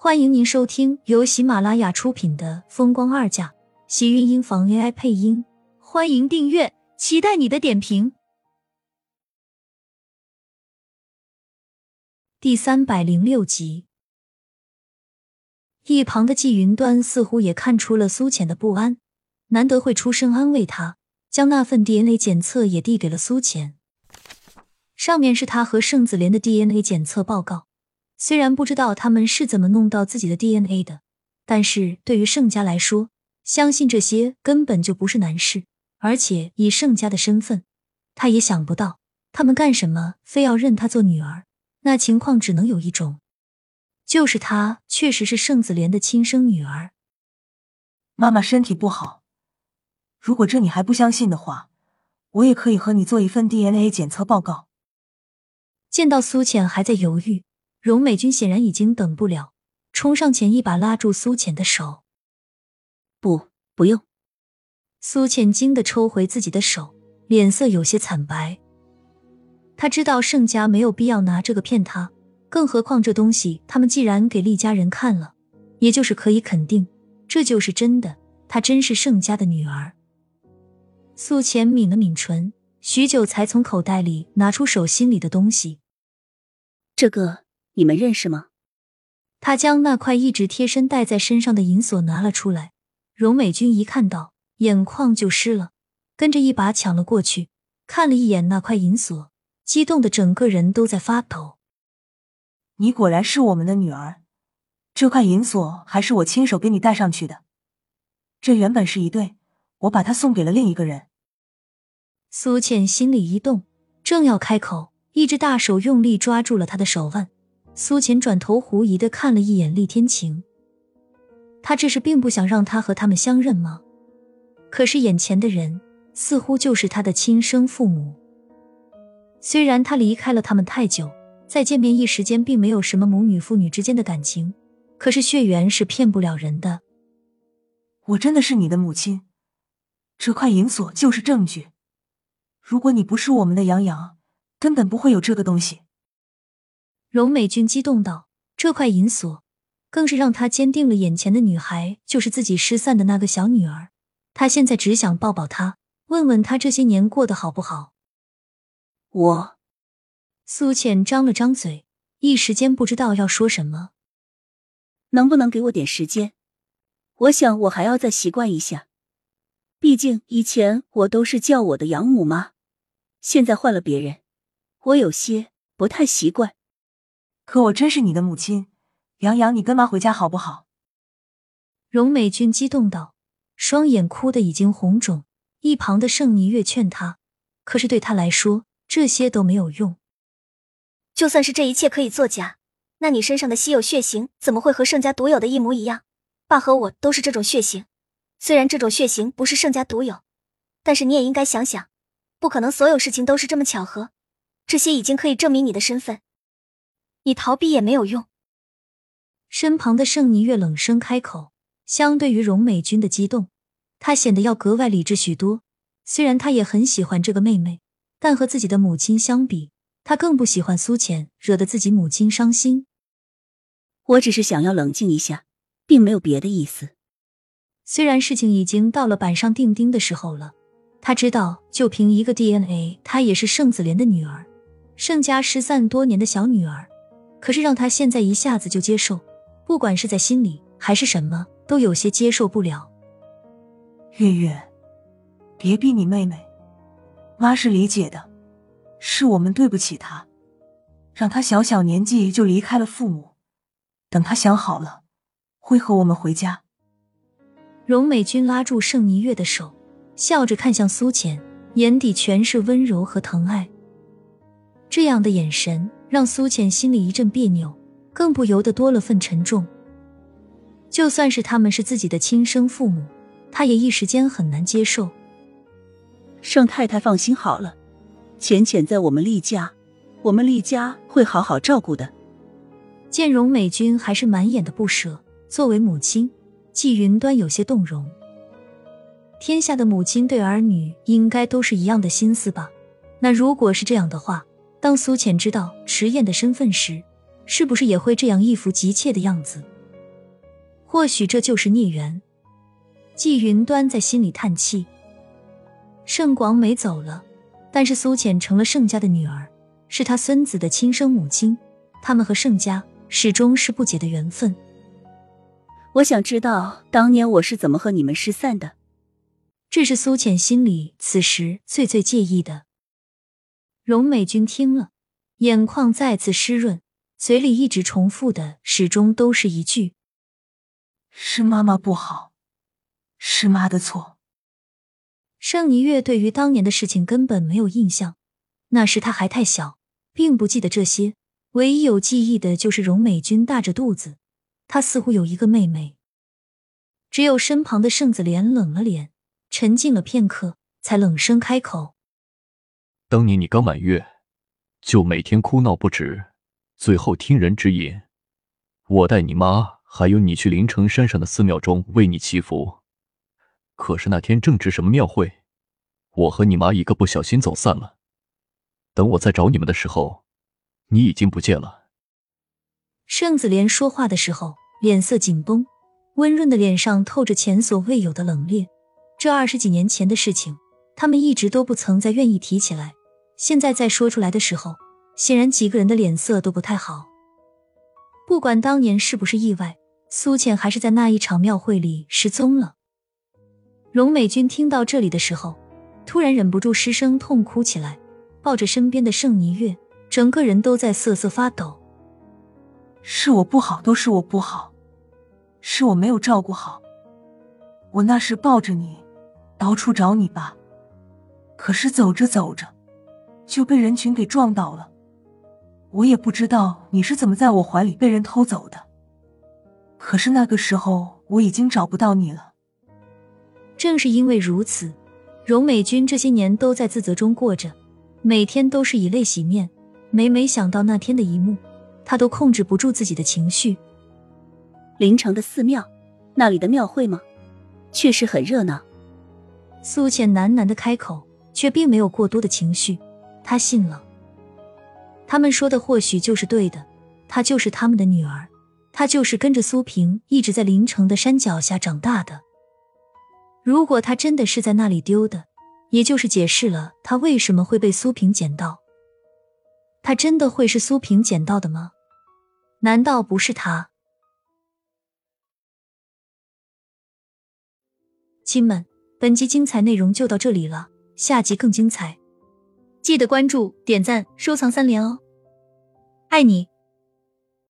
欢迎您收听由喜马拉雅出品的《风光二嫁》，喜运音房 AI 配音。欢迎订阅，期待你的点评。第三百零六集，一旁的季云端似乎也看出了苏浅的不安，难得会出声安慰他，将那份 DNA 检测也递给了苏浅。上面是他和盛子莲的 DNA 检测报告。虽然不知道他们是怎么弄到自己的 DNA 的，但是对于盛家来说，相信这些根本就不是难事。而且以盛家的身份，他也想不到他们干什么非要认他做女儿。那情况只能有一种，就是她确实是盛子莲的亲生女儿。妈妈身体不好，如果这你还不相信的话，我也可以和你做一份 DNA 检测报告。见到苏浅还在犹豫。荣美君显然已经等不了，冲上前一把拉住苏浅的手。不，不用。苏浅惊的抽回自己的手，脸色有些惨白。他知道盛家没有必要拿这个骗他，更何况这东西他们既然给厉家人看了，也就是可以肯定这就是真的。她真是盛家的女儿。苏浅抿了抿唇，许久才从口袋里拿出手心里的东西。这个。你们认识吗？他将那块一直贴身戴在身上的银锁拿了出来。荣美君一看到，眼眶就湿了，跟着一把抢了过去，看了一眼那块银锁，激动的整个人都在发抖。你果然是我们的女儿，这块银锁还是我亲手给你戴上去的。这原本是一对，我把它送给了另一个人。苏倩心里一动，正要开口，一只大手用力抓住了她的手腕。苏浅转头狐疑的看了一眼厉天晴，他这是并不想让他和他们相认吗？可是眼前的人似乎就是他的亲生父母。虽然他离开了他们太久，再见面一时间并没有什么母女父女之间的感情，可是血缘是骗不了人的。我真的是你的母亲，这块银锁就是证据。如果你不是我们的杨洋，根本不会有这个东西。荣美君激动道：“这块银锁，更是让她坚定了眼前的女孩就是自己失散的那个小女儿。她现在只想抱抱她，问问她这些年过得好不好。”我，苏浅张了张嘴，一时间不知道要说什么。能不能给我点时间？我想我还要再习惯一下，毕竟以前我都是叫我的养母妈，现在换了别人，我有些不太习惯。可我真是你的母亲，杨洋，你跟妈回家好不好？荣美君激动道，双眼哭得已经红肿。一旁的盛霓月劝她，可是对她来说，这些都没有用。就算是这一切可以作假，那你身上的稀有血型怎么会和盛家独有的一模一样？爸和我都是这种血型，虽然这种血型不是盛家独有，但是你也应该想想，不可能所有事情都是这么巧合。这些已经可以证明你的身份。你逃避也没有用。身旁的盛霓月冷声开口，相对于荣美君的激动，她显得要格外理智许多。虽然她也很喜欢这个妹妹，但和自己的母亲相比，她更不喜欢苏浅，惹得自己母亲伤心。我只是想要冷静一下，并没有别的意思。虽然事情已经到了板上钉钉的时候了，他知道，就凭一个 DNA，她也是盛子莲的女儿，盛家失散多年的小女儿。可是让他现在一下子就接受，不管是在心里还是什么，都有些接受不了。月月，别逼你妹妹，妈是理解的，是我们对不起她，让她小小年纪就离开了父母。等她想好了，会和我们回家。荣美君拉住盛霓月的手，笑着看向苏浅，眼底全是温柔和疼爱。这样的眼神。让苏浅心里一阵别扭，更不由得多了份沉重。就算是他们是自己的亲生父母，他也一时间很难接受。盛太太放心好了，浅浅在我们厉家，我们厉家会好好照顾的。见荣美君还是满眼的不舍，作为母亲，季云端有些动容。天下的母亲对儿女应该都是一样的心思吧？那如果是这样的话。当苏浅知道迟燕的身份时，是不是也会这样一副急切的样子？或许这就是孽缘。季云端在心里叹气。盛广美走了，但是苏浅成了盛家的女儿，是他孙子的亲生母亲，他们和盛家始终是不解的缘分。我想知道当年我是怎么和你们失散的。这是苏浅心里此时最最介意的。荣美君听了，眼眶再次湿润，嘴里一直重复的始终都是一句：“是妈妈不好，是妈的错。”盛霓月对于当年的事情根本没有印象，那时他还太小，并不记得这些，唯一有记忆的就是荣美君大着肚子，她似乎有一个妹妹。只有身旁的盛子莲冷了脸。沉静了片刻，才冷声开口：“当年你刚满月，就每天哭闹不止，最后听人指引，我带你妈还有你去灵城山上的寺庙中为你祈福。可是那天正值什么庙会，我和你妈一个不小心走散了。等我再找你们的时候，你已经不见了。”盛子莲说话的时候，脸色紧绷，温润的脸上透着前所未有的冷冽。这二十几年前的事情，他们一直都不曾再愿意提起来。现在再说出来的时候，显然几个人的脸色都不太好。不管当年是不是意外，苏浅还是在那一场庙会里失踪了。荣美君听到这里的时候，突然忍不住失声痛哭起来，抱着身边的盛霓月，整个人都在瑟瑟发抖。是我不好，都是我不好，是我没有照顾好。我那时抱着你。到处找你爸，可是走着走着就被人群给撞倒了。我也不知道你是怎么在我怀里被人偷走的。可是那个时候我已经找不到你了。正是因为如此，荣美君这些年都在自责中过着，每天都是以泪洗面。每每想到那天的一幕，她都控制不住自己的情绪。临城的寺庙，那里的庙会吗？确实很热闹。苏浅喃喃的开口，却并没有过多的情绪。他信了，他们说的或许就是对的。她就是他们的女儿，她就是跟着苏萍一直在临城的山脚下长大的。如果她真的是在那里丢的，也就是解释了她为什么会被苏萍捡到。她真的会是苏萍捡到的吗？难道不是他？亲们。本集精彩内容就到这里了，下集更精彩，记得关注、点赞、收藏三连哦，爱你。